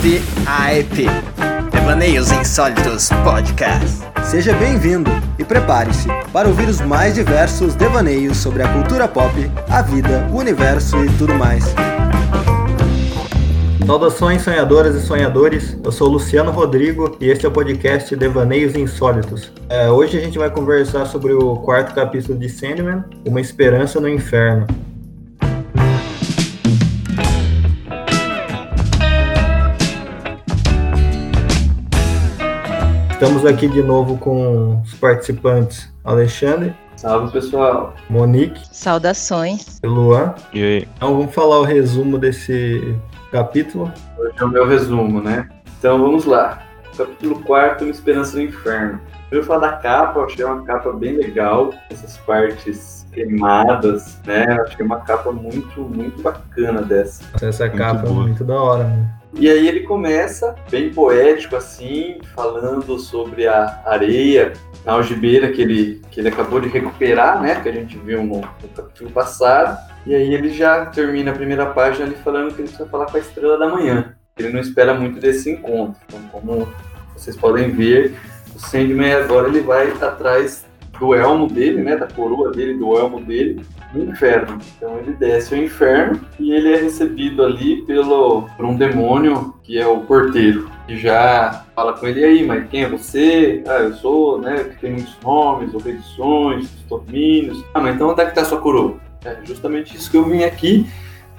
VIP, Devaneios Insólitos Podcast. Seja bem-vindo e prepare-se para ouvir os mais diversos devaneios sobre a cultura pop, a vida, o universo e tudo mais. Saudações sonhadoras e sonhadores, eu sou Luciano Rodrigo e este é o podcast Devaneios Insólitos. É, hoje a gente vai conversar sobre o quarto capítulo de Sandman, Uma Esperança no Inferno. Estamos aqui de novo com os participantes Alexandre. Salve pessoal. Monique. Saudações. E Luan. E aí? Então vamos falar o resumo desse capítulo. Hoje é o meu resumo, né? Então vamos lá. Capítulo 4, Uma Esperança no Inferno. Eu vou falar da capa, eu achei uma capa bem legal, essas partes queimadas, né? Eu achei uma capa muito, muito bacana dessa. Essa Muito capa é muito da hora, né? E aí ele começa, bem poético assim, falando sobre a areia, a algibeira que ele, que ele acabou de recuperar, né? Que a gente viu no, no capítulo passado. E aí ele já termina a primeira página ali falando que ele precisa falar com a estrela da manhã. Ele não espera muito desse encontro. Então, como vocês podem ver, o Sandman agora ele vai atrás do elmo dele, né? Da coroa dele, do elmo dele, no inferno. Então ele desce ao inferno e ele é recebido ali pelo, por um demônio que é o porteiro. Que já fala com ele, aí, mas quem é você? Ah, eu sou, né, que tem muitos nomes, o rei dos sonhos, dos domínios. Ah, mas então onde é que tá sua coroa? É justamente isso que eu vim aqui,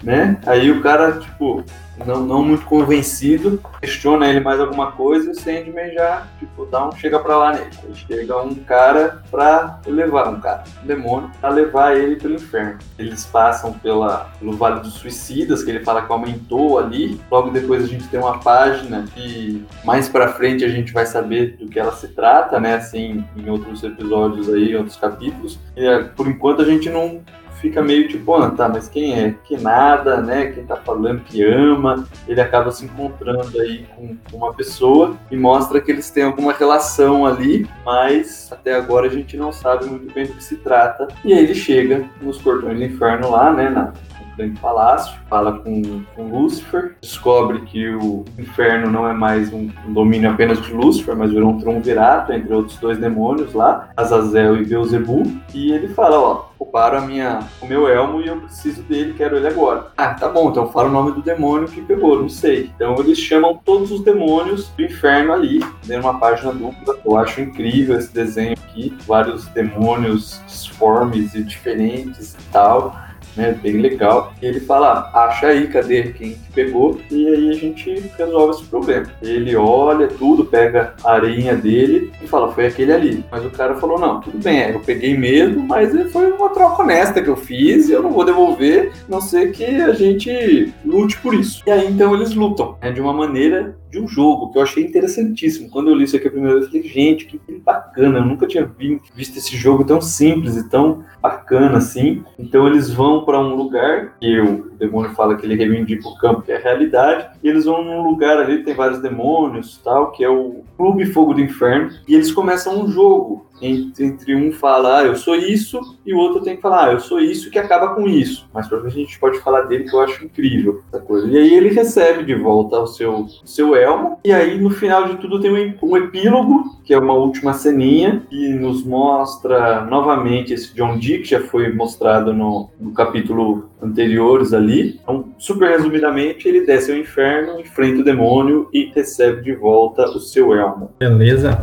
né? Aí o cara, tipo, não, não muito convencido, questiona ele mais alguma coisa e o Sandman já, tipo, dá um chega pra lá nele. Aí chega um cara pra levar, um cara, um demônio, pra levar ele pelo inferno. Eles passam pela, pelo Vale dos Suicidas, que ele fala que aumentou ali. Logo depois a gente tem uma página que mais pra frente a gente vai saber do que ela se trata, né? Assim, em outros episódios aí, outros capítulos. E é, por enquanto a gente não fica meio tipo, ah, tá, mas quem é? Que nada, né? Quem tá falando que ama, ele acaba se encontrando aí com uma pessoa e mostra que eles têm alguma relação ali, mas até agora a gente não sabe muito bem do que se trata. E aí ele chega nos portões do inferno lá, né? Na, grande palácio, fala com, com Lúcifer, descobre que o inferno não é mais um, um domínio apenas de Lúcifer, mas virou um triunvirato entre outros dois demônios lá, Azazel e Beelzebub, e ele fala, ó, roubaram a minha, o meu elmo e eu preciso dele, quero ele agora. Ah, tá bom, então fala o nome do demônio que pegou, não sei. Então eles chamam todos os demônios do inferno ali, dentro de uma página dupla. Eu acho incrível esse desenho aqui, vários demônios disformes e diferentes e tal. Né, bem legal. E ele fala, "Ah, acha aí, cadê quem que pegou? E aí a gente resolve esse problema. Ele olha tudo, pega a areinha dele e fala, foi aquele ali. Mas o cara falou, não, tudo bem, é, eu peguei mesmo, mas foi uma troca honesta que eu fiz e eu não vou devolver, não ser que a gente lute por isso. E aí então eles lutam, né, de uma maneira de um jogo, que eu achei interessantíssimo. Quando eu li isso aqui a primeira vez, eu falei, gente, que bacana, eu nunca tinha vi- visto esse jogo tão simples e tão bacana assim. Então eles vão para um lugar que o demônio fala que ele reivindica o campo, que é a realidade, e eles vão num lugar ali, tem vários demônios tal, que é o Clube Fogo do Inferno, e eles começam um jogo. Entre, um fala, ah, eu sou isso, e o outro tem que falar, ah, eu sou isso, que acaba com isso. Mas pra frente a gente pode falar dele, que eu acho incrível essa coisa. E aí ele recebe de volta o seu, seu elmo, e aí no final de tudo tem um, ep- epílogo, que é uma última ceninha, que nos mostra novamente esse John Dee, que já foi mostrado no, no capítulo anteriores ali. Então, super resumidamente, ele desce ao inferno, enfrenta o demônio e recebe de volta o seu elmo. Beleza?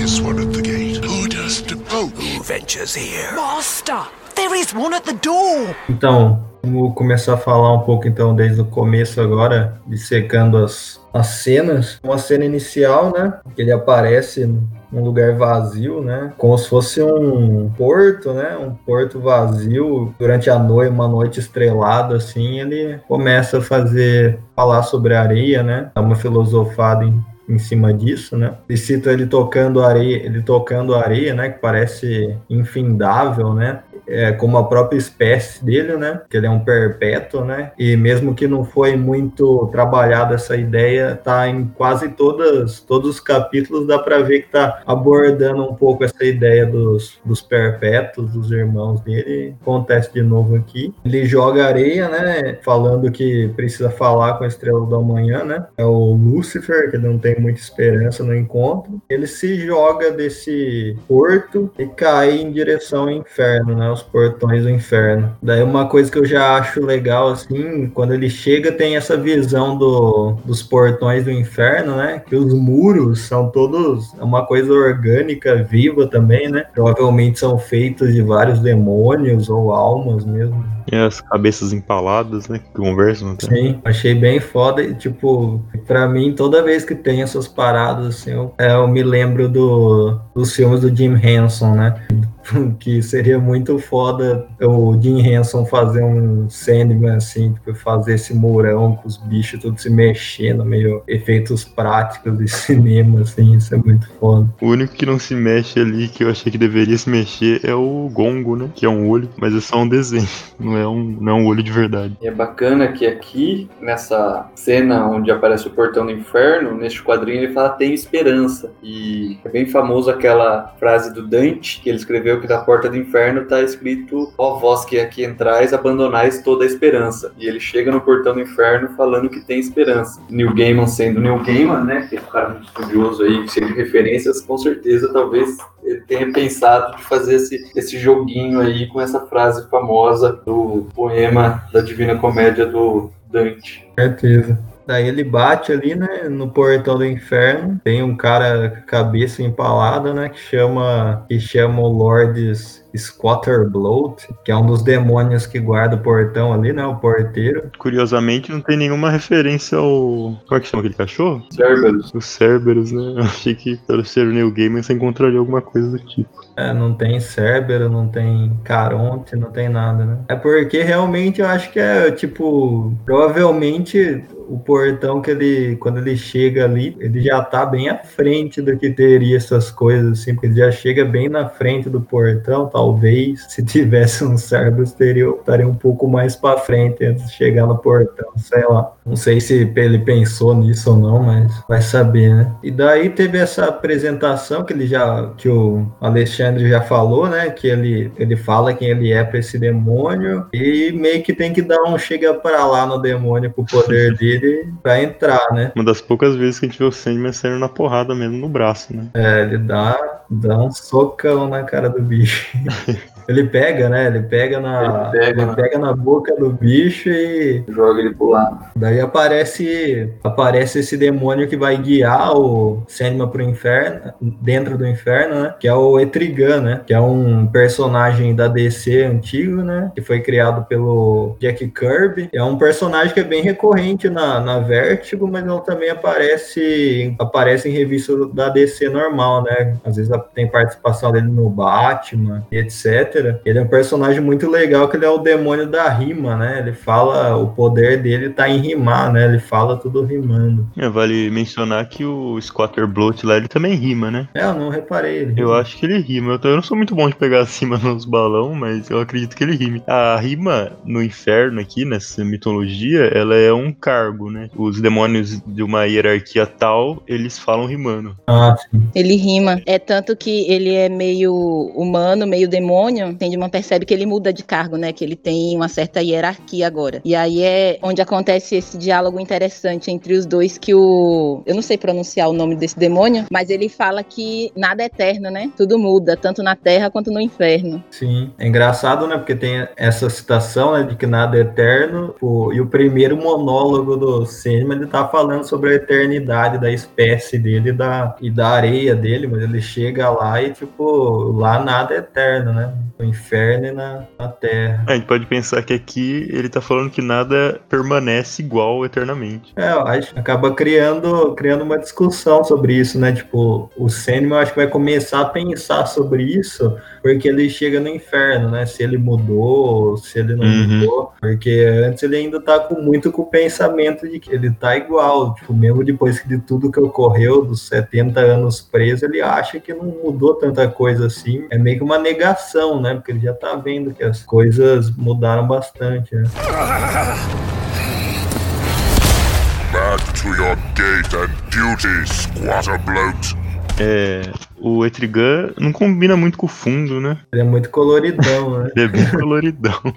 Is one at the gate. Who does the vote? Who ventures here? Master, there is one at the door. Então, vamos começar a falar um pouco então desde o começo agora, dissecando as, as cenas. Uma cena inicial, né? Que ele aparece num lugar vazio, né? Como se fosse um porto, né? Um porto vazio. Durante a noite, uma noite estrelada, assim, ele começa a fazer, falar sobre a areia, né? Dá uma filosofada em, em cima disso, né? E cita ele tocando areia, ele tocando areia, né? Que parece infindável, né? É, como a própria espécie dele, né? Que ele é um perpétuo, né? E mesmo que não foi muito trabalhada essa ideia, tá em quase todas, todos os capítulos, dá para ver que tá abordando um pouco essa ideia dos, dos perpétuos, dos irmãos dele. Acontece de novo aqui. Ele joga areia, né? Falando que precisa falar com a estrela da manhã, né? É o Lúcifer, que não tem muita esperança no encontro. Ele se joga desse porto e cai em direção ao inferno, né? Os portões do inferno. Daí uma coisa que eu já acho legal, assim, quando ele chega, tem essa visão do, dos portões do inferno, né? Que os muros são todos é uma coisa orgânica, viva também, né? Provavelmente são feitos de vários demônios ou almas mesmo. E as cabeças empaladas, né? Que conversam. Até. Sim, achei bem foda. E, tipo, pra mim, toda vez que tem essas paradas, assim, eu, é, eu me lembro do, dos filmes do Jim Henson, né? que seria muito foda o Jim Henson fazer um Sandman assim, tipo, fazer esse murão com os bichos tudo se mexendo, meio efeitos práticos de cinema, assim, isso é muito foda. O único que não se mexe ali, que eu achei que deveria se mexer, é o Gongo, né? Que é um olho, mas é só um desenho, não é um, não é um olho de verdade. E é bacana que aqui, nessa cena onde aparece o portão do inferno, neste quadrinho ele fala tem esperança. E é bem famoso aquela frase do Dante, que ele escreveu que da porta do inferno tá escrito: Ó vós que aqui entrais, abandonais toda a esperança. E ele chega no portão do inferno falando que tem esperança. Neil Gaiman sendo Neil Gaiman, né? Que é um cara muito estudioso aí, cheio de referências, com certeza talvez ele tenha pensado de fazer esse, esse joguinho aí com essa frase famosa do poema da Divina Comédia do Dante. Certeza. Daí ele bate ali, né, no portão do inferno. Tem um cara com a cabeça empalada, né, que chama, que chama o Lords Squatterbloat, que é um dos demônios que guarda o portão ali, né? O porteiro. Curiosamente, não tem nenhuma referência ao. Como é que chama aquele cachorro? Cerberus. O Cerberus, né? Eu achei que pelo ser o New Game você encontraria alguma coisa do tipo. É, não tem Cerberus, não tem Caronte, não tem nada, né? É porque realmente eu acho que é, tipo, provavelmente o portão que ele, quando ele chega ali, ele já tá bem à frente do que teria essas coisas, assim, porque ele já chega bem na frente do portão, talvez, se tivesse um Cerberus, estaria um pouco mais para frente antes de chegar no portão, sei lá. Não sei se ele pensou nisso ou não, mas vai saber, né? E daí teve essa apresentação que ele já, que o Alexandre já falou, né? Que ele, ele fala quem ele é para esse demônio e meio que tem que dar um chega para lá no demônio com o poder dele para entrar, né? Uma das poucas vezes que a gente vê o Sandman saindo na porrada mesmo no braço, né? É, ele dá, dá um socão na cara do bicho. Ele pega, né? Ele pega na, Ele pega, ele pega na boca do bicho e Joga ele pro lado. daí aparece aparece esse demônio que vai guiar o Sandman pro inferno, dentro do inferno, né? Que é o Etrigan, né? Que é um personagem da DC antigo, né? Que foi criado pelo Jack Kirby. É um personagem que é bem recorrente na, na Vertigo, mas ele também aparece aparece em revista da DC normal, né? Às vezes tem participação dele no Batman, e Ele é um personagem muito legal, que ele é o demônio da rima, né? Ele fala, o poder dele tá em rimar, né? Ele fala tudo rimando. É, vale mencionar que o Squatter Bloat lá, ele também rima, né? É, eu não reparei. Ele Eu acho que ele rima. Eu, eu não sou muito bom de pegar acima nos balão, mas eu acredito que ele rime. A rima no inferno aqui, nessa mitologia, ela é um cargo, né? Os demônios de uma hierarquia tal, eles falam rimando. Ah, sim. Ele rima. É tanto que ele é meio humano, meio demônio. Sandman percebe que ele muda de cargo, né? Que ele tem uma certa hierarquia agora. E aí é onde acontece esse diálogo interessante entre os dois que o... Eu não sei pronunciar o nome desse demônio, mas ele fala que nada é eterno, né? Tudo muda, tanto na Terra quanto no inferno. Sim, é engraçado, né? Porque tem essa citação, né, de que nada é eterno. pô, e o primeiro monólogo do Sandman, ele tá falando sobre a eternidade da espécie dele da, e da areia dele, mas ele chega lá e, tipo, lá nada é eterno, né? No inferno e na, na terra. A gente pode pensar que aqui ele tá falando que nada permanece igual eternamente. É, eu acho acaba criando, criando uma discussão sobre isso, né? Tipo, o eu acho que vai começar a pensar sobre isso porque ele chega no inferno, né? Se ele mudou, se ele não Uhum. mudou. Porque antes ele ainda tá com muito com o pensamento de que ele tá igual. Tipo, mesmo depois de tudo que ocorreu, dos 70 anos preso, ele acha que não mudou tanta coisa assim. É meio que uma negação, né? Né? Porque ele já tá vendo que as coisas mudaram bastante, né? Back to your gate and duty, squatter bloat. É, o Etrigan não combina muito com o fundo, né? Ele é muito coloridão, né? Ele é bem coloridão.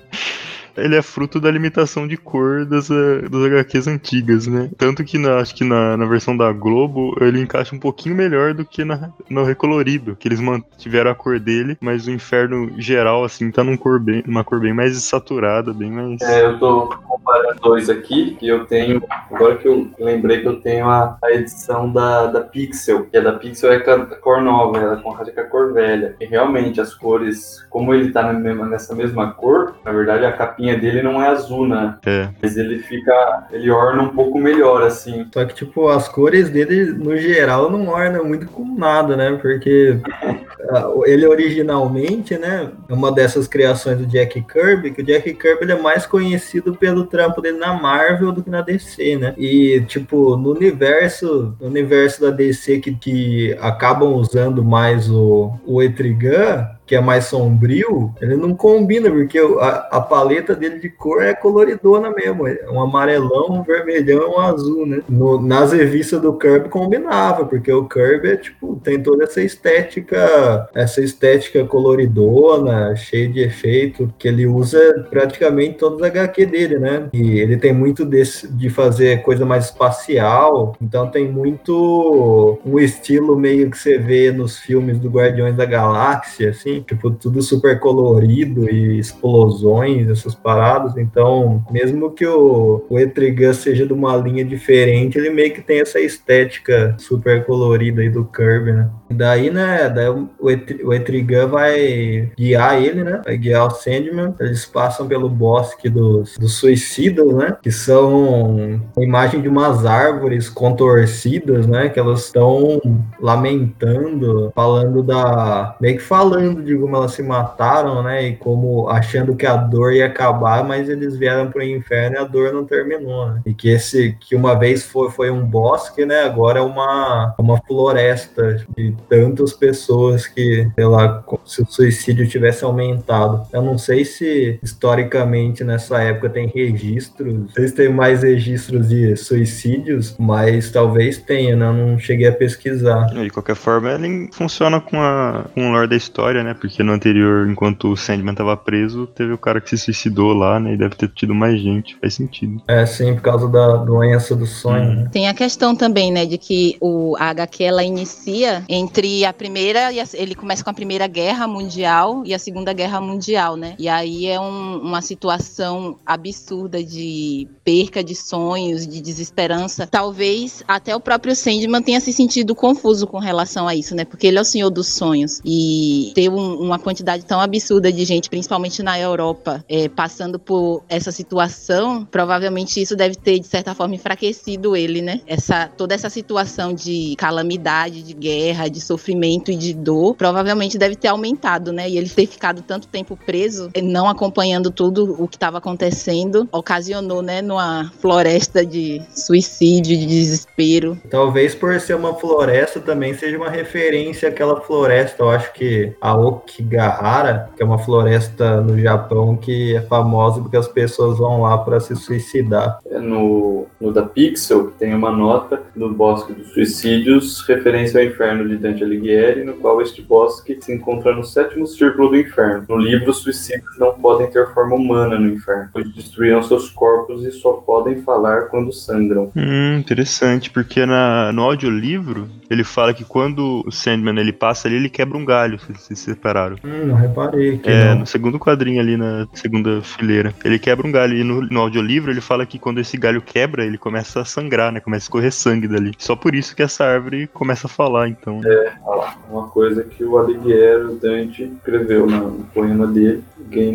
Ele é fruto da limitação de cor das, eh, das HQs antigas, né? Tanto que na, acho que na, na versão da Globo ele encaixa um pouquinho melhor do que na, no recolorido, que eles mantiveram a cor dele, mas o inferno geral, assim, tá num cor bem, uma cor bem mais saturada, bem mais. É, eu tô comparando dois aqui, e eu tenho, agora que eu lembrei que eu tenho a, a edição da, da Pixel, que a da Pixel é a cor nova, ela conrada com a cor velha. E realmente as cores, como ele tá na mesma- nessa mesma cor, na verdade a capinha dele não é azul, né? É. Mas ele fica, ele orna um pouco melhor, assim. Só que, tipo, as cores dele, no geral, não ornam muito com nada, né? Porque ah, ele originalmente, né, é uma dessas criações do Jack Kirby, que o Jack Kirby ele é mais conhecido pelo trampo dele na Marvel do que na DC, né? E, tipo, no universo, no universo da DC que, que acabam usando mais o, o Etrigan, que é mais sombrio, ele não combina, porque a, a paleta dele de cor é coloridona mesmo. É um amarelão, um vermelhão um azul, né? No- nas revistas do Kirby combinava, porque o Kirby é, tipo, tem toda essa estética, essa estética coloridona, cheia de efeito, que ele usa praticamente todas as HQ dele, né? E ele tem muito desse, de fazer coisa mais espacial, então tem muito um estilo meio que você vê nos filmes do Guardiões da Galáxia, assim, tipo, tudo super colorido e explosões, essas paradas. Então, mesmo que o, o Etrigan seja de uma linha diferente, ele meio que tem essa estética super colorida aí do Kirby, né? Daí, né, daí o Etrigan vai guiar ele, né? Vai guiar o Sandman. Eles passam pelo bosque dos, dos suicidas, né? Que são a imagem de umas árvores contorcidas, né? Que elas estão lamentando, falando da. meio que falando de como elas se mataram, né? E como achando que a dor ia acabar, mas eles vieram pro inferno e a dor não terminou, né? E que esse que uma vez foi, foi um bosque, né? Agora é uma, uma floresta de tantas pessoas que, sei lá, se o suicídio tivesse aumentado. Eu não sei se historicamente nessa época tem registros, não sei se tem mais registros de suicídios, mas talvez tenha, né? Eu não cheguei a pesquisar. De qualquer forma, ele funciona com, a, com o lore da história, né? Porque no anterior, enquanto o Sandman tava preso, teve o cara que se suicidou lá, né? E deve ter tido mais gente. Faz sentido. É, sim, por causa da doença do sonho, né? Tem a questão também, né, de que o a HQ ela inicia entre a primeira e a, ele começa com a primeira guerra mundial e a segunda guerra mundial, né? E aí é um- uma situação absurda de perca de sonhos, de desesperança. Talvez até o próprio Sandman tenha se sentido confuso com relação a isso, né? Porque ele é o senhor dos sonhos e ter um- uma quantidade tão absurda de gente, principalmente na Europa, é, passando por essa situação, provavelmente isso deve ter de certa forma enfraquecido ele, né? Essa toda essa situação de calamidade, de guerra, de sofrimento e de dor, provavelmente deve ter aumentado, né? E ele ter ficado tanto tempo preso, não acompanhando tudo o que estava acontecendo, ocasionou, né, numa floresta de suicídio, de desespero. Talvez por ser uma floresta também seja uma referência àquela floresta, eu acho que a Okigahara, que é uma floresta no Japão que é famosa porque as pessoas vão lá para se suicidar. É No, no da Pixel tem uma nota no Bosque dos Suicídios, referência ao inferno de Dante Alighieri, no qual este bosque se encontra no sétimo círculo do inferno. No livro, os suicidas não podem ter forma humana no inferno, pois destruíram seus corpos e só podem falar quando sangram. Hum, interessante, porque na, no audiolivro ele fala que quando o Sandman ele passa ali, ele quebra um galho, se se separaram. Hum, não reparei que É, não. no segundo quadrinho ali na segunda fileira. Ele quebra um galho. E no, no audiolivro ele fala que quando esse galho quebra, ele começa a sangrar, né? Começa a escorrer sangue dali. Só por isso que essa árvore começa a falar, então. Olha lá, uma coisa que o Alighieri, o Dante, escreveu na- no poema dele,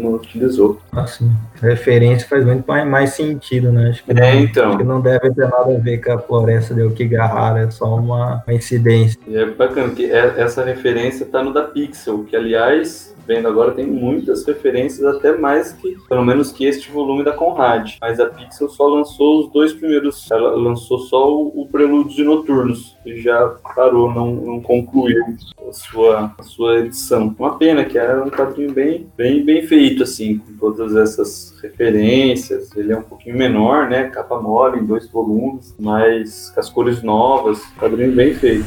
não utilizou. Assim, referência faz muito mais, mais sentido, né? Acho que, É, não, então. acho que não deve ter nada a ver com a floresta de Okigahara, é só uma coincidência. E é bacana que é- essa referência tá no da Pixel, que aliás vendo agora, tem muitas referências, até mais que, pelo menos que este volume da Conrad. Mas a Pixel só lançou os dois primeiros, ela lançou só o, o Prelúdios de Noturnos, e já parou, não, não concluiu a sua, a sua edição. Uma pena, que era um quadrinho bem, bem, bem feito, assim, com todas essas referências. Ele é um pouquinho menor, né? Capa mole, em dois volumes, mas com as cores novas, quadrinho bem feito.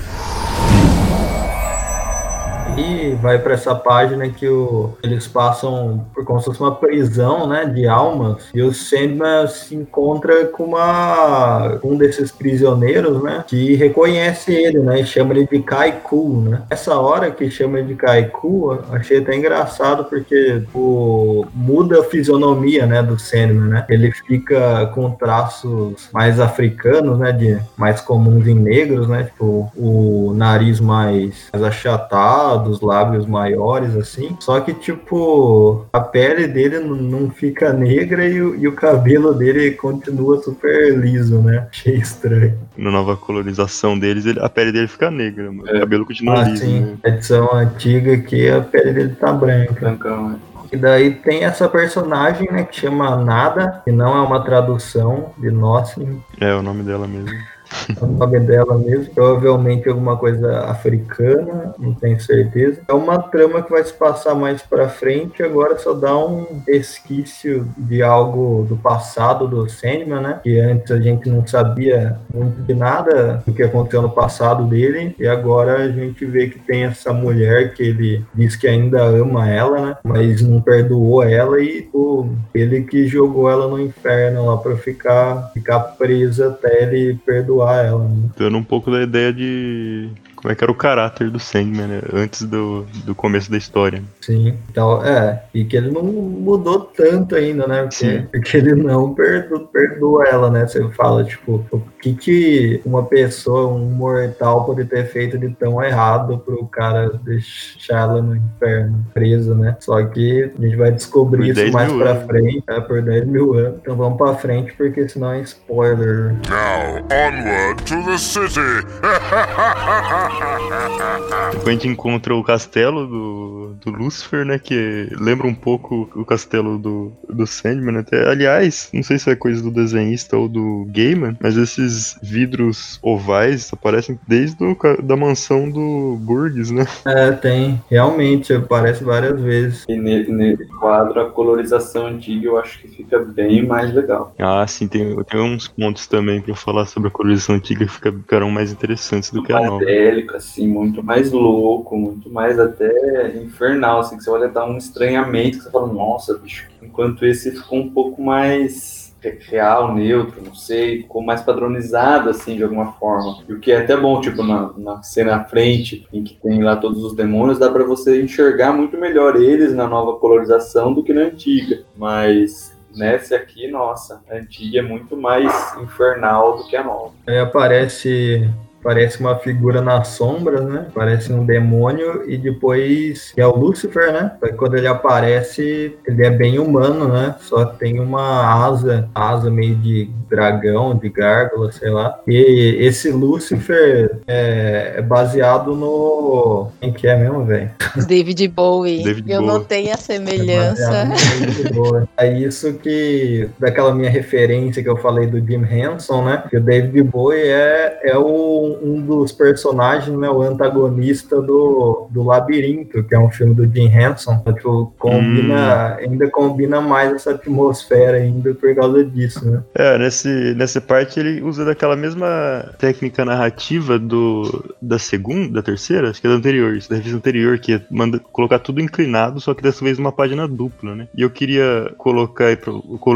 E vai para essa página que o, eles passam por como se fosse uma prisão, né, de almas. E o Sandman se encontra com uma um desses prisioneiros, né, que reconhece ele, né, e chama ele de Kaiku, né. Essa hora que chama ele de Kaiku, achei até engraçado porque o muda a fisionomia, né, do Sandman, né. Ele fica com traços mais africanos, né, de mais comuns em negros, né, tipo o nariz mais, mais achatado dos lábios maiores, assim. Só que, tipo, a pele dele não fica negra e o, e o cabelo dele continua super liso, né? Achei estranho. Na nova colonização deles, ele- a pele dele fica negra, mas o cabelo continua Ah, liso. sim. né? Edição antiga aqui, a pele dele tá branca. Brancão, né? E daí tem essa personagem, né, que chama Nada, que não é uma tradução de Nothing, É o nome dela mesmo. É o nome dela mesmo. Provavelmente alguma coisa africana, não tenho certeza. É uma trama que vai se passar mais pra frente, agora só dá um resquício de algo do passado do Sandman, né? Que antes a gente não sabia muito de nada do que aconteceu no passado dele, e agora a gente vê que tem essa mulher que ele diz que ainda ama ela, né? Mas não perdoou ela e pô, ele que jogou ela no inferno lá pra ficar, ficar presa até ele perdoar ela. Né? Dando um pouco da ideia de como é que era o caráter do Sandman, né? Antes do, do começo da história. Sim, então, é, e que ele não mudou tanto ainda, né? Porque, Sim. porque ele não perdoa, perdoa ela, né? Você fala, tipo, o que que uma pessoa, um mortal, pode ter feito de tão errado pro cara deixar ela no inferno, presa, né? Só que a gente vai descobrir Por isso 10 mais pra anos. frente, é, por 10 mil anos. Então vamos pra frente, porque senão é spoiler. Now, onward to the city! Depois a gente encontra o castelo do, do Lucifer, né? Que lembra um pouco o castelo do, do Sandman. Até. Aliás, não sei se é coisa do desenhista ou do Gaiman, mas esses vidros ovais aparecem desde o, da mansão do Burgess, né? É, tem, realmente, aparece várias vezes. E ne- nesse quadro, a colorização antiga eu acho que fica bem mais legal. Ah, sim, tem, tem uns pontos também pra falar sobre a colorização antiga que fica- ficaram mais interessantes do que a nova. Assim, muito mais louco, muito mais até infernal, assim, que você olha dá um estranhamento, que você fala, nossa, bicho. Enquanto esse ficou um pouco mais re- real, neutro, não sei, ficou mais padronizado, assim, de alguma forma. E o que é até bom, tipo, na, na cena à frente, em que tem lá todos os demônios, dá pra você enxergar muito melhor eles na nova colorização do que na antiga. Mas nessa aqui, nossa, a antiga é muito mais infernal do que a nova. Aí aparece, aparece uma figura nas sombras, né? Parece um demônio e depois que é o Lúcifer, né? Aí quando ele aparece, ele é bem humano, né? Só tem uma asa, asa meio de dragão, de gárgula, sei lá. E esse Lúcifer é, é baseado no quem que é mesmo, velho? David Bowie. David eu Bowie. notei a semelhança. Muito boa. É isso que, daquela minha referência que eu falei do Jim Henson, né? Que o David Bowie é, é o, um dos personagens, né? O antagonista do, do Labirinto, que é um filme do Jim Henson. Então, tipo, combina, ainda combina mais essa atmosfera ainda por causa disso, né? É, nesse, nessa parte ele usa daquela mesma técnica narrativa do da segunda, da terceira, acho que é da anterior, da revista anterior, que é manda, colocar tudo inclinado, só que dessa vez numa página dupla, né? E eu queria colocar aí, pra,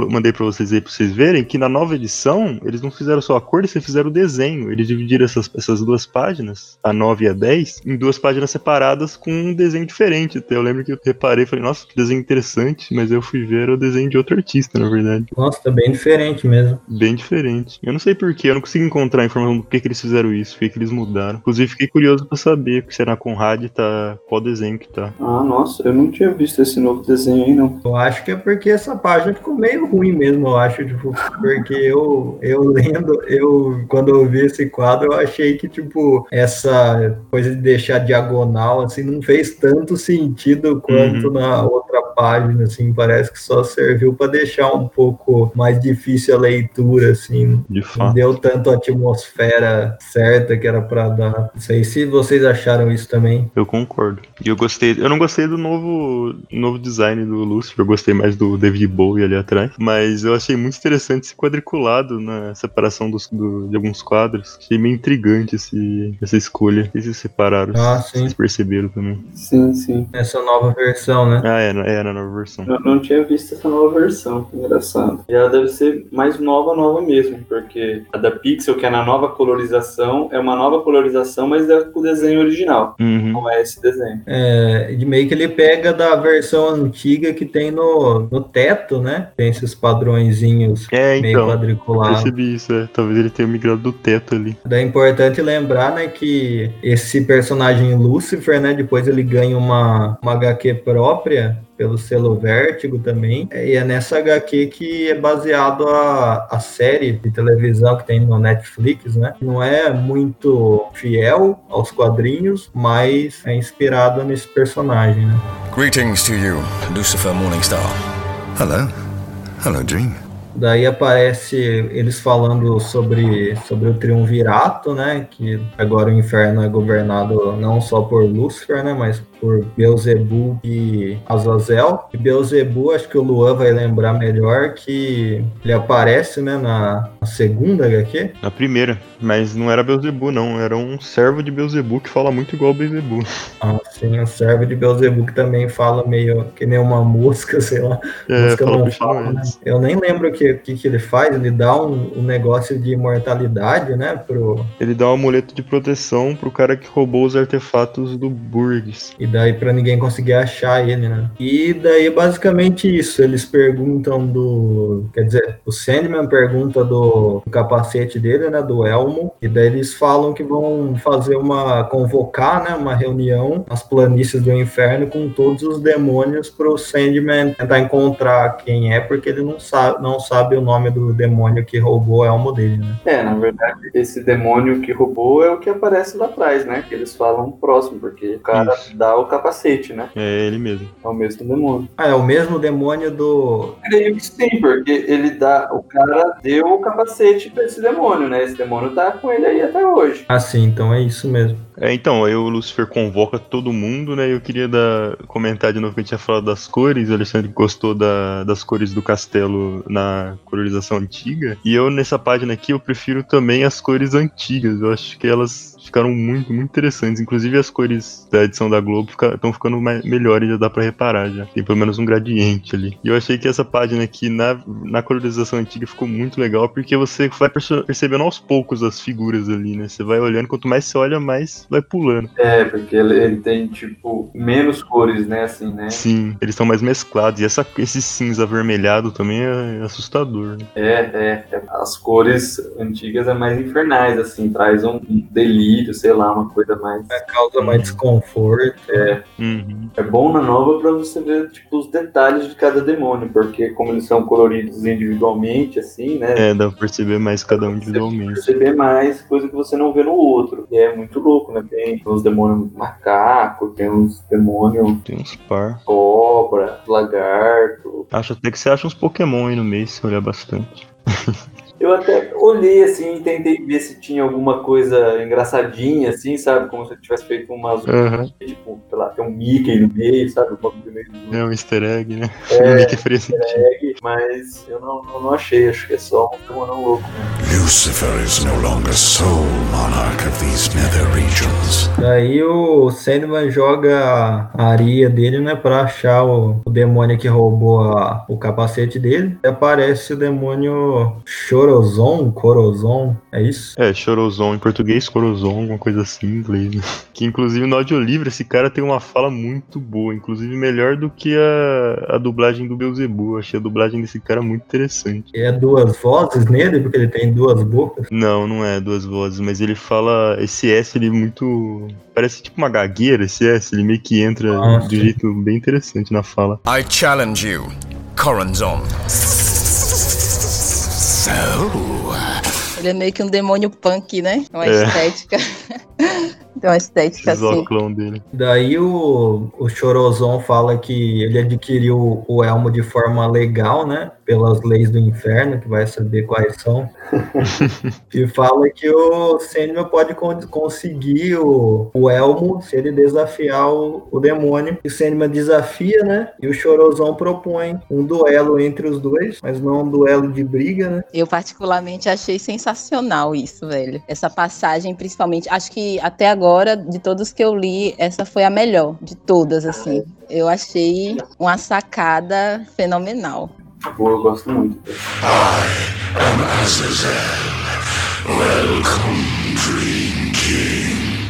mandei pra vocês aí pra vocês verem que na nova edição eles não fizeram só a cor, eles fizeram o desenho. Eles dividiram essas, essas duas páginas, a 9 e a 10, em duas páginas separadas com um desenho diferente. Até eu lembro que eu reparei e falei, nossa, que desenho interessante, mas eu fui ver o desenho de outro artista, na verdade Nossa, tá bem diferente mesmo. bem diferente. Eu não sei porquê, eu não consigo encontrar a informação do que, que eles fizeram isso, por que, que eles mudaram. Inclusive, fiquei curioso pra saber se na Conrad tá. qual desenho que tá. Ah, nossa, eu não tinha visto esse novo desenho aí, não. Eu acho que é porque essa página ficou meio ruim mesmo, eu acho, tipo, porque eu, eu lendo, eu, quando eu vi esse quadro, eu achei achei que, tipo, essa coisa de deixar diagonal, assim, não fez tanto sentido quanto Uhum. na outra página, assim, parece que só serviu para deixar um pouco mais difícil a leitura, assim, De não fato. deu tanto a atmosfera certa que era para dar. Não sei se vocês acharam isso também. Eu concordo. E eu gostei. Eu não gostei do novo, novo design do Lucifer. Eu gostei mais do David Bowie ali atrás. Mas eu achei muito interessante esse quadriculado na separação dos, do- de alguns quadros. Achei meio intrigante esse, essa escolha. Não sei se separaram. Ah, sim. Vocês perceberam também. Sim, sim. Essa nova versão, né? Ah, é, na- na nova versão. Eu não tinha visto essa nova versão, que engraçado. E ela deve ser mais nova, nova mesmo, porque a da Pixel, que é na nova colorização, é uma nova colorização, mas é com o desenho original. Uhum. Não é esse desenho. É, de meio que ele pega da versão antiga que tem no, no teto, né? Tem esses padrõezinhos É, meio então. quadriculados. Percebi isso, é. Talvez ele tenha migrado do teto ali. Daí é importante lembrar, né, que esse personagem Lucifer, né, depois ele ganha uma, uma HQ própria pelo selo Vértigo também. E é nessa HQ que é baseado a, a série de televisão que tem no Netflix, né? Não é muito fiel aos quadrinhos, mas é inspirado nesse personagem, né? Greetings to you, Lucifer Morningstar. Hello. Hello, Dream. Daí aparece eles falando sobre, sobre o triunvirato, né? Que agora o inferno é governado não só por Lúcifer, né? Mas por Beelzebub e Azazel. E Beelzebub, acho que o Luan vai lembrar melhor que ele aparece, né? Na, segunda HQ. Na primeira. Mas não era Beelzebub, não. Era um servo de Beelzebub que fala muito igual o Beelzebub. Ah, sim, o servo de Beelzebub que também fala meio que nem uma mosca, sei lá. É, Mosca fala não fala, né? Eu nem lembro o que, que, que ele faz, ele dá um, um negócio de imortalidade, né? Pro, Ele dá um amuleto de proteção pro cara que roubou os artefatos do Burgs. E daí pra ninguém conseguir achar ele, né? E daí basicamente isso, eles perguntam do, quer dizer, o Sandman pergunta do, do capacete dele, né, do elmo, e daí eles falam que vão fazer uma convocar, né, uma reunião nas planícies do inferno com todos os demônios pro Sandman tentar encontrar quem é, porque ele não sabe, não sabe o nome do demônio que roubou o elmo dele, né? É, na verdade, esse demônio que roubou é o que aparece lá atrás, né? Que eles falam próximo, porque o cara Isso. dá o capacete, né? É ele mesmo. É o mesmo demônio. Ah, é o mesmo demônio do Creio que sim, porque ele dá. O cara deu o capacete pra esse demônio, né? Esse demônio tá com ele aí até hoje. Ah, sim, então é isso mesmo. É, então, aí o Lucifer convoca todo mundo, né? Eu queria dar, comentar de novo que a gente tinha falado das cores. O Alexandre gostou da- das cores do castelo na colorização antiga. E eu, nessa página aqui, eu prefiro também as cores antigas. Eu acho que elas ficaram muito, muito interessantes. Inclusive as cores da edição da Globo estão ficando mais, melhores, já dá pra reparar já. Tem pelo menos um gradiente ali. E eu achei que essa página aqui, na, na colorização antiga, ficou muito legal, porque você vai perce- percebendo aos poucos as figuras ali, né? Você vai olhando, quanto mais você olha, mais vai pulando. É, porque ele, ele tem, tipo, menos cores, né? Assim, né? Sim, eles estão mais mesclados. E essa, esse cinza avermelhado também é assustador, né? É, é, é. As cores antigas é mais infernais, assim, traz um um delírio, sei lá, uma coisa mais. Causa mais desconforto. Uhum. É bom na nova pra você ver, tipo, os detalhes de cada demônio, porque como eles são coloridos individualmente, assim, né? É, dá pra perceber mais cada um individualmente. perceber mais coisa que você não vê no outro. E é muito louco, né? Tem uns demônios macaco, tem uns demônios Tem uns par. cobra, lagarto. Acho até que você acha uns Pokémon aí no meio, se olhar bastante. Eu até olhei assim e tentei ver se tinha alguma coisa engraçadinha, assim, sabe? Como se tivesse feito umas. Aham. Tipo, sei lá, tem um Mickey no meio, sabe? Um bagulho meio É um easter egg, né? É, faria sentido. egg, mas eu não, eu não achei, acho que é só um demônio louco. Lucifer is no longer sole monarch of these nether regions. Daí o Sandman joga a areia dele, né, pra achar o, o demônio que roubou a- o capacete dele. E aparece o demônio Chorozon, Corozon, é isso? É, Chorozon, em português, Corozon, alguma coisa assim, em inglês. né? Que inclusive no audiolivro esse cara tem uma fala muito boa, inclusive melhor do que a, a dublagem do Beelzebub. Achei a dublagem desse cara muito interessante. É duas vozes nele, porque ele tem duas bocas. Não, não é duas vozes, mas ele fala. Esse S ele é muito. Parece tipo uma gagueira, esse S, ele meio que entra Ah, de sim. jeito bem interessante na fala. I challenge you, Coranzon. So, Ele é meio que um demônio punk, né? Uma É. estética. Tem uma estética Esse assim. dele. Daí o, o Chorozon fala que ele adquiriu o elmo de forma legal, né? Pelas leis do inferno, que vai saber quais são. e fala que o Sandman pode con- conseguir o, o elmo se ele desafiar o, o demônio. E o Sandman desafia, né? E o Chorozon propõe um duelo entre os dois, mas não um duelo de briga, né? Eu particularmente achei sensacional isso, velho. Essa passagem, principalmente, acho que até agora, de todos que eu li, essa foi a melhor de todas, assim. Eu achei uma sacada fenomenal. Pô, eu gosto muito. am Azazel. Welcome.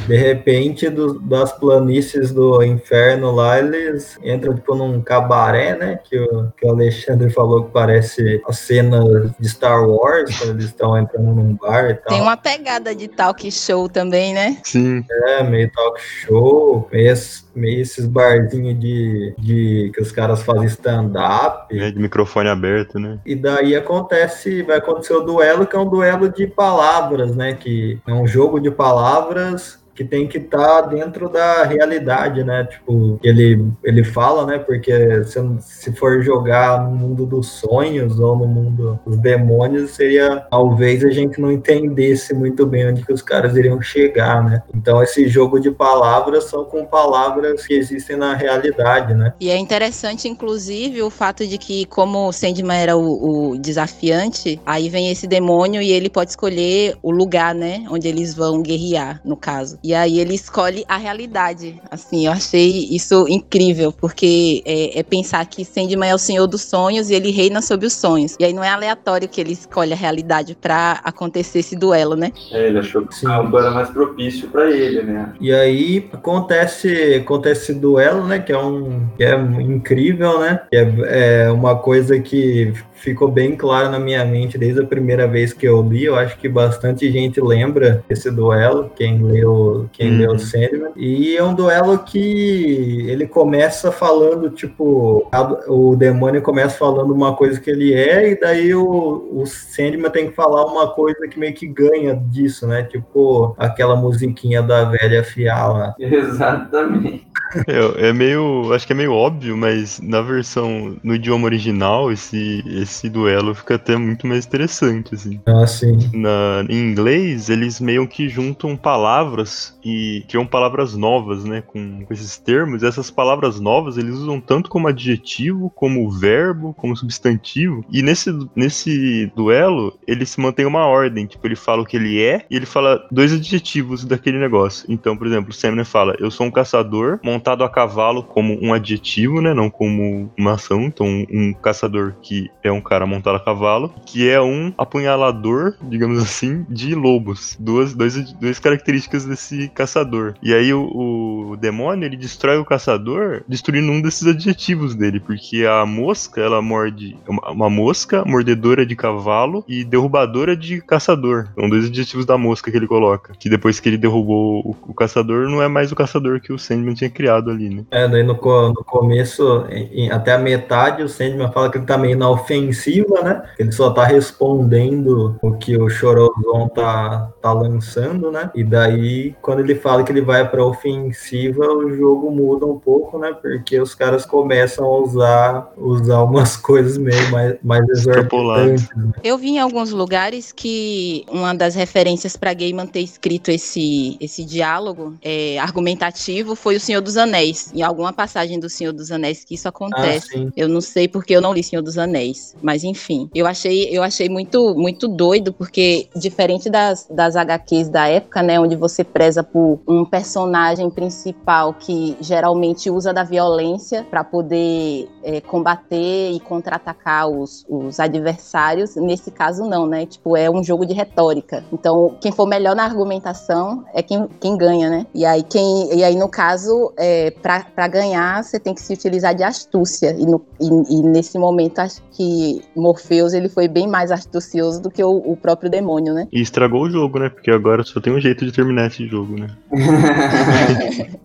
De repente, do- das planícies do inferno lá, eles entram tipo num cabaré, né? Que o, que o Alexandre falou que parece a cena de Star Wars, quando eles estão entrando num bar e tal. Tem uma pegada de talk show também, né? Sim. É, meio talk show, meio, meio esses barzinhos de, de que os caras fazem stand-up. É, de microfone aberto, né? E daí acontece, vai acontecer o duelo, que é um duelo de palavras, né? Que é um jogo de palavras que tem que estar dentro da realidade, né? Tipo, ele, ele fala, né? Porque se, se for jogar no mundo dos sonhos ou no mundo dos demônios, seria talvez a gente não entendesse muito bem onde que os caras iriam chegar, né? Então esse jogo de palavras são com palavras que existem na realidade, né? E é interessante, inclusive, o fato de que, como o Sandman era o, o desafiante, aí vem esse demônio e ele pode escolher o lugar, né? Onde eles vão guerrear, no caso. E aí ele escolhe a realidade. Assim, eu achei isso incrível, porque é, é pensar que Sandman é o senhor dos sonhos e ele reina sobre os sonhos. E aí não é aleatório que ele escolhe a realidade pra acontecer esse duelo, né? É, ele achou que Sim. o campo era mais propício pra ele, né? E aí acontece, acontece esse duelo, né? Que é um que é incrível, né? Que é, é uma coisa que ficou bem claro na minha mente desde a primeira vez que eu li. Eu acho que bastante gente lembra desse duelo, quem leu, quem Uhum. leu Sandman. E é um duelo que ele começa falando, tipo, a- o demônio começa falando uma coisa que ele é, e daí o, o Sandman tem que falar uma coisa que meio que ganha disso, né? Tipo, aquela musiquinha da velha fiar lá. Exatamente. É, é meio. Acho que é meio óbvio, mas na versão. No idioma original, esse, esse duelo fica até muito mais interessante, assim. Assim. Na, em inglês, eles meio que juntam palavras e criam palavras novas, né? Com, com esses termos. E essas palavras novas eles usam tanto como adjetivo, como verbo, como substantivo. E nesse, nesse duelo, ele se mantém uma ordem. Tipo, ele fala o que ele é e ele fala dois adjetivos daquele negócio. Então, por exemplo, o Samuel fala: Eu sou um caçador montado a cavalo como um adjetivo, né? Não como uma ação. Então, um caçador que é um cara montado a cavalo, que é um apunhalador, digamos assim, de lobos. Duas, dois, duas características desse caçador. E aí o, o demônio, ele destrói o caçador destruindo um desses adjetivos dele, porque a mosca, ela morde uma, mosca, mordedora de cavalo e derrubadora de caçador. São dois adjetivos da mosca que ele coloca. Que depois que ele derrubou o, o caçador, não é mais o caçador que o Sandman tinha criado ali, né? É, daí no, no começo, em- até a metade, o Sandman fala que ele tá meio na ofensiva, né? Ele só tá respondendo o que o Chorozon tá, tá lançando, né? E daí, quando ele fala que ele vai pra ofensiva, o jogo muda um pouco, né? Porque os caras começam a usar, usar umas coisas meio mais, mais exorbitantes. né? Eu vi em alguns lugares que uma das referências para Gaiman ter escrito esse, esse diálogo é, argumentativo foi o Senhor dos Anéis. Em alguma passagem do Senhor dos Anéis que isso Ah, acontece. sim. Eu não sei porque eu não li Senhor dos Anéis, mas enfim, eu achei, eu achei muito, muito doido porque diferente das, das HQs da época, né, onde você preza por um personagem principal que geralmente usa da violência para poder é, combater e contra-atacar os, os adversários, nesse caso não, né? Tipo, é um jogo de retórica. Então, quem for melhor na argumentação é quem, quem ganha, né? E aí quem, e aí no caso, é, é, para ganhar, você tem que se utilizar de astúcia. E, no, e, e, nesse momento, acho que Morpheus ele foi bem mais astucioso do que o, o, próprio demônio, né? E estragou o jogo, né? Porque agora só tem um jeito de terminar esse jogo, né?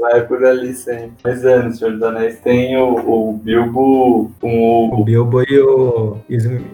Vai por ali sempre. Mas é, no Senhor dos Anéis tem o, o Bilbo com o... O Bilbo e o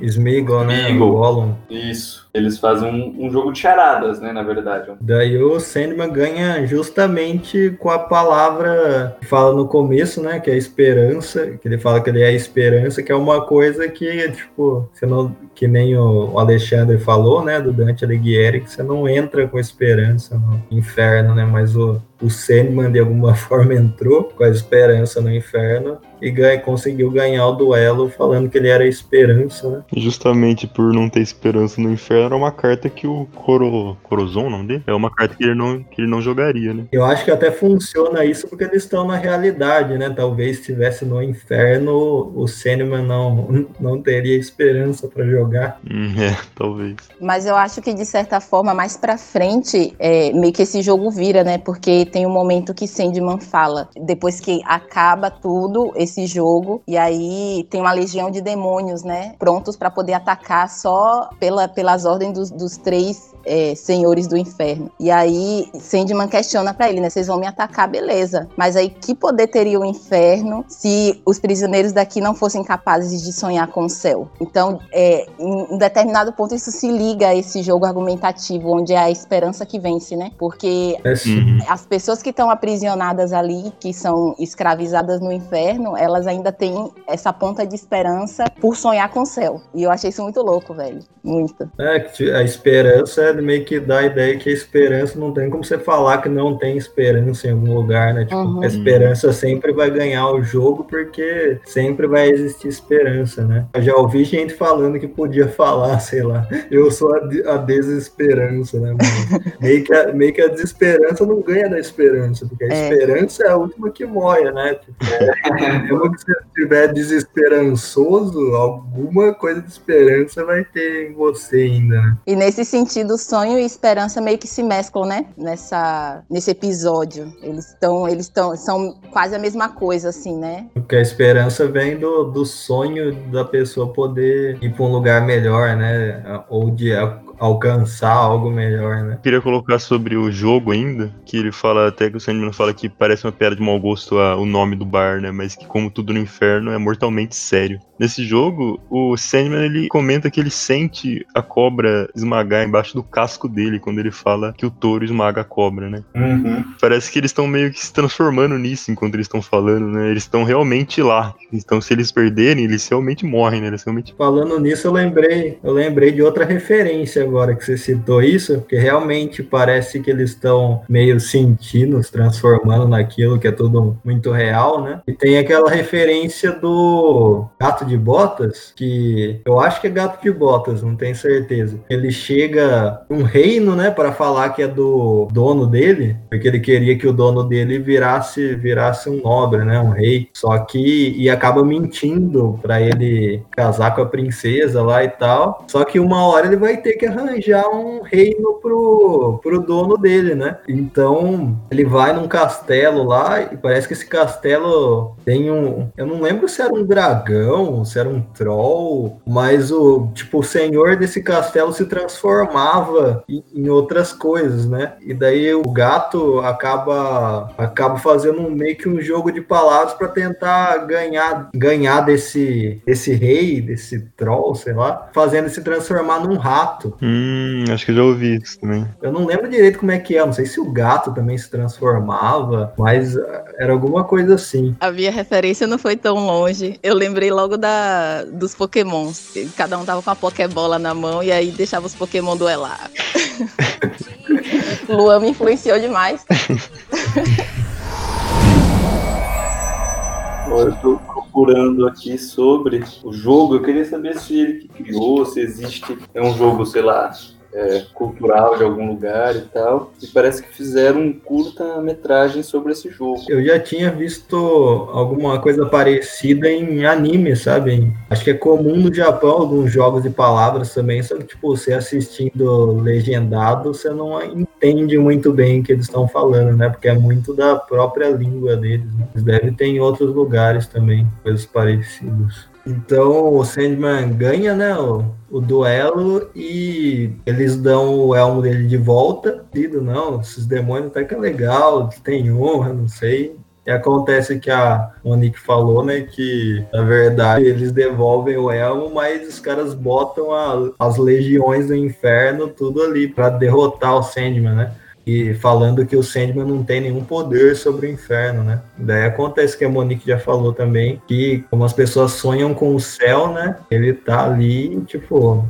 Smeagol, né? Smeagol. O Gollum. Isso. Eles fazem um, um, jogo de charadas, né, na verdade. Daí o Sandman ganha justamente com a palavra que fala no começo, né, que é esperança, que ele fala que ele é a esperança, que é uma coisa que, tipo, você não, que nem o Alexandre falou, né, do Dante Alighieri, que você não entra com esperança no inferno, né, mas o, o Sandman de alguma forma entrou com a esperança no inferno e ganha, conseguiu ganhar o duelo falando que ele era a esperança, né? Justamente por não ter esperança no inferno, era uma carta que o Coro, Corozon, não dele? É uma carta que ele não, que ele não jogaria, né? Eu acho que até funciona isso porque eles estão na realidade, né? Talvez estivesse no inferno, o Sandman não, não teria esperança para jogar. Hum, é, talvez. Mas eu acho que de certa forma, mais pra frente, é, meio que esse jogo vira, né? Porque tem um momento que Sandman fala, depois que acaba tudo, esse jogo, e aí tem uma legião de demônios, né? Prontos para poder atacar só pela, pelas ordens dos, dos três é, senhores do inferno. E aí Sandman questiona para ele, né? Vocês vão me atacar, beleza. Mas aí que poder teria o inferno se os prisioneiros daqui não fossem capazes de sonhar com o céu? Então, é, em um determinado ponto, isso se liga a esse jogo argumentativo, onde é a esperança que vence, né? Porque É sim. as pessoas que estão aprisionadas ali, que são escravizadas no inferno, elas ainda têm essa ponta de esperança por sonhar com o céu. E eu achei isso muito louco, velho. Muito. É, que a esperança é meio que dá a ideia que a esperança não tem como você falar que não tem esperança em algum lugar, né? Tipo, Uhum. a esperança sempre vai ganhar o jogo porque sempre vai existir esperança, né? Eu já ouvi gente falando que podia falar, sei lá, eu sou a, a desesperança, né? Mas meio, que a, meio que a desesperança não ganha da esperança, porque a É. esperança é a última que morre, né? Tipo, mesmo que você estiver desesperançoso, alguma coisa de esperança vai ter em você ainda, né? E nesse sentido, sonho e esperança meio que se mesclam, né? Nessa, nesse episódio. Eles estão, eles estão, são quase a mesma coisa, assim, né? Porque a esperança vem do, do sonho da pessoa poder ir para um lugar melhor, né? Ou de alcançar algo melhor, né? Queria colocar sobre o jogo ainda, que ele fala, até que o Sandman fala que parece uma piada de mau gosto a- o nome do bar, né? Mas que como tudo no inferno é mortalmente sério. Nesse jogo, o Sandman ele comenta que ele sente a cobra esmagar embaixo do casco dele quando ele fala que o touro esmaga a cobra, né? Uhum. Parece que eles estão meio que se transformando nisso enquanto eles estão falando, né? Eles estão realmente lá. Então, se eles perderem, eles realmente morrem, né? Eles realmente. Falando nisso, eu lembrei, eu lembrei de outra referência agora que você citou isso, porque realmente parece que eles estão meio sentindo, se transformando naquilo que é tudo muito real, né? E tem aquela referência do gato de botas, que eu acho que é gato de botas, não tenho certeza. Ele chega num reino, né, para falar que é do dono dele, porque ele queria que o dono dele virasse virasse um nobre, né, um rei. Só que e acaba mentindo para ele casar com a princesa lá e tal. Só que uma hora ele vai ter que arranjar um reino pro, pro dono dele, né? Então ele vai num castelo lá e parece que esse castelo tem um, eu não lembro se era um dragão, se era um troll, mas o tipo o senhor desse castelo se transformava em, em outras coisas, né? E daí o gato acaba acaba fazendo um, meio que um jogo de palavras para tentar ganhar ganhar desse desse rei, desse troll, sei lá, fazendo se transformar num rato. Hum, acho que eu já ouvi isso também. Eu não lembro direito como é que é, não sei se o gato também se transformava, mas ah, era alguma coisa assim. A minha referência não foi tão longe. Eu lembrei logo da, dos pokémons. Cada um tava com uma pokébola na mão e aí deixava os pokémon duelar. Luan me influenciou demais. Agora eu tô procurando aqui sobre o jogo. Eu queria saber se ele que criou, se existe. É um jogo, sei lá, é, cultural de algum lugar e tal. E parece que fizeram um curta-metragem sobre esse jogo. Eu já tinha visto alguma coisa parecida em anime, sabe? Acho que é comum no Japão alguns jogos de palavras também, só que, tipo, você assistindo legendado, você não entende muito bem o que eles estão falando, né? Porque é muito da própria língua deles. Né? Ter em outros lugares também, coisas parecidas. Então o Sandman ganha, né, o, o, duelo e eles dão o elmo dele de volta. Dido, não, esses demônios até que é legal, tem honra, não sei. E acontece que a Monique falou, né, que na verdade eles devolvem o elmo, mas os caras botam a, as legiões do inferno tudo ali para derrotar o Sandman, né? E falando que o Sandman não tem nenhum poder sobre o inferno, né? Daí acontece que a Monique já falou também que como as pessoas sonham com o céu, né? Ele tá ali, tipo,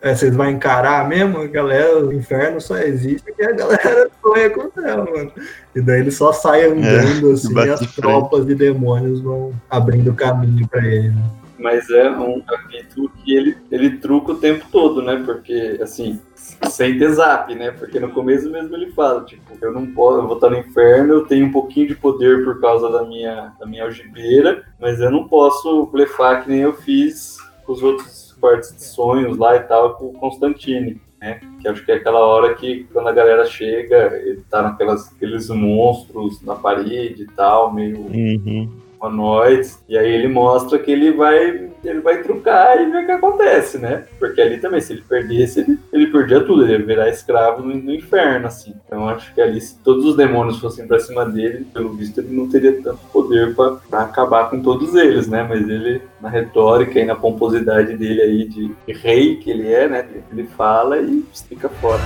é, vocês vão encarar mesmo, galera, o inferno só existe porque a galera sonha com o céu, mano. E daí ele só sai andando, é, assim, e as tropas de demônios vão abrindo caminho para ele, né? Mas é um capítulo que ele, ele truca o tempo todo, né? Porque, assim, sem zap, né? Porque no começo mesmo ele fala, tipo, eu não posso, eu vou estar no inferno, eu tenho um pouquinho de poder por causa da minha, da minha algibeira, mas eu não posso blefar que nem eu fiz com os outros partes de sonhos lá e tal, com o Constantine. Né? Que acho que é aquela hora que quando a galera chega, ele tá naquelas aqueles monstros na parede e tal, meio uhum humanoides, e aí ele mostra que ele vai ele vai trucar e ver o que acontece, né? Porque ali também, se ele perdesse, ele, ele perdia tudo, ele ia virar escravo no, no inferno, assim. Então acho que ali, se todos os demônios fossem pra cima dele, pelo visto, ele não teria tanto poder para acabar com todos eles, né? Mas ele, na retórica e na pomposidade dele aí de, rei que ele é, né? Ele fala e fica fora.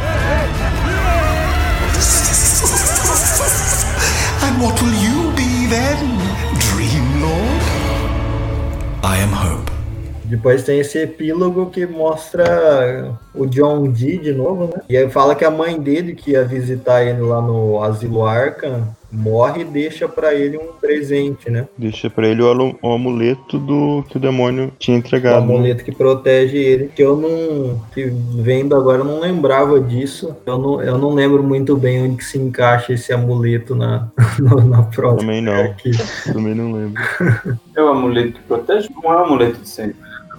What will you be then? I am hope. Depois tem esse epílogo que mostra o John Dee de novo, né? E aí fala que a mãe dele, que ia visitar ele lá no Asilo Arkham, morre e deixa para ele um presente, né? Deixa para ele o, o, amuleto do que o demônio tinha entregado. O amuleto né? que protege ele, que eu não que vendo agora eu não lembrava disso. Eu não, eu não lembro muito bem onde que se encaixa esse amuleto na na próxima. Também não. Aqui. Também não lembro. É o amuleto que protege? Não é o amuleto de sempre.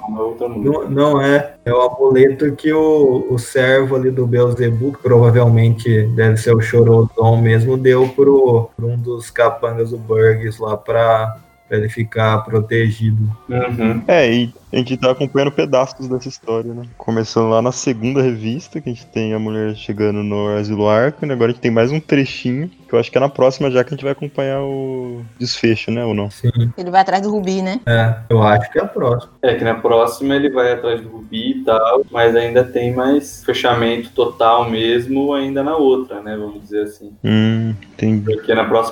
Não, não, é. É o amuleto que o, o servo ali do Beelzebub, que provavelmente deve ser o Chorodon mesmo, deu pro, pro um dos capangas do Burgs lá pra pra ele ficar protegido. Uhum. É, e a gente tá acompanhando pedaços dessa história, né? Começando lá na segunda revista, que a gente tem a mulher chegando no Asilo Arkham, e agora a gente tem mais um trechinho, que eu acho que é na próxima já que a gente vai acompanhar o desfecho, né, ou não? Sim. Ele vai atrás do Rubi, né? É, eu acho que é a próxima. É, que na próxima ele vai atrás do Rubi e tal, mas ainda tem mais fechamento total mesmo ainda na outra, né, vamos dizer assim. Hum, entendi. Porque na próxima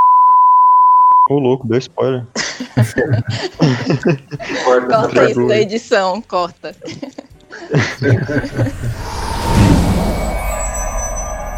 Ô, louco, deu spoiler. corta isso da edição, corta.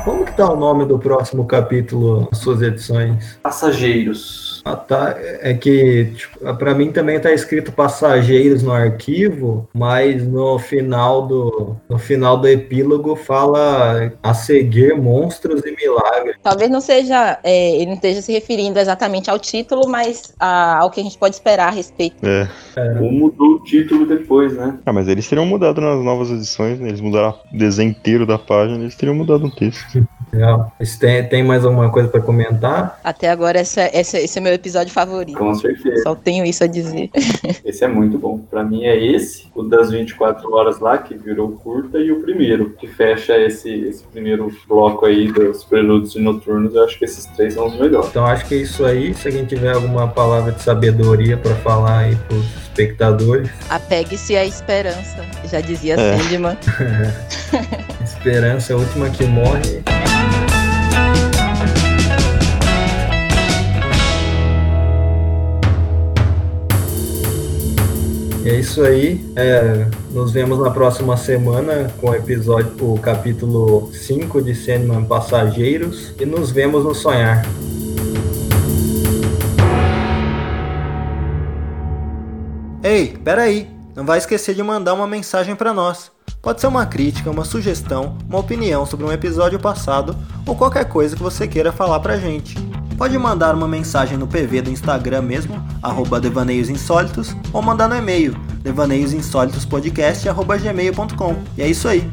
Como que tá o nome do próximo capítulo nas suas edições? Passageiros. Ah, tá. É que, tipo, para mim também tá escrito passageiros no arquivo, mas no final do, no final do epílogo fala a seguir monstros e milagres. Talvez não seja, é, ele não esteja se referindo exatamente ao título, mas a, ao que a gente pode esperar a respeito. É. é. Ou mudou o título depois, né? Ah, mas eles teriam mudado nas novas edições, né? Eles mudaram o desenho inteiro da página, eles teriam mudado um texto. Legal. Tem, tem mais alguma coisa para comentar? Até agora, essa, essa, esse é meu episódio favorito. Com certeza. Só tenho isso a dizer. Esse é muito bom. Para mim é esse, o das 24 horas lá, que virou curta, e o primeiro, que fecha esse, esse primeiro bloco aí dos prelúdios e noturnos. Eu acho que esses três são os melhores. Então acho que é isso aí. Se alguém tiver alguma palavra de sabedoria para falar aí pros espectadores. Apegue-se à esperança. Já dizia é. Sandman. esperança é a última que morre. É isso aí. É, nos vemos na próxima semana com o episódio, o capítulo 5 de Sandman Passageiros. E nos vemos no Sonhar. Ei, peraí! Não vai esquecer de mandar uma mensagem para nós. Pode ser uma crítica, uma sugestão, uma opinião sobre um episódio passado ou qualquer coisa que você queira falar pra gente. Pode mandar uma mensagem no PV do Instagram mesmo, arroba Devaneios Insólitos, ou mandar no e-mail, devaneiosinsólitospodcast.gmail.com. E é isso aí.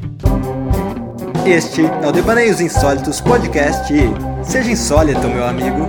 Este é o Devaneios Insólitos Podcast. Seja insólito, meu amigo.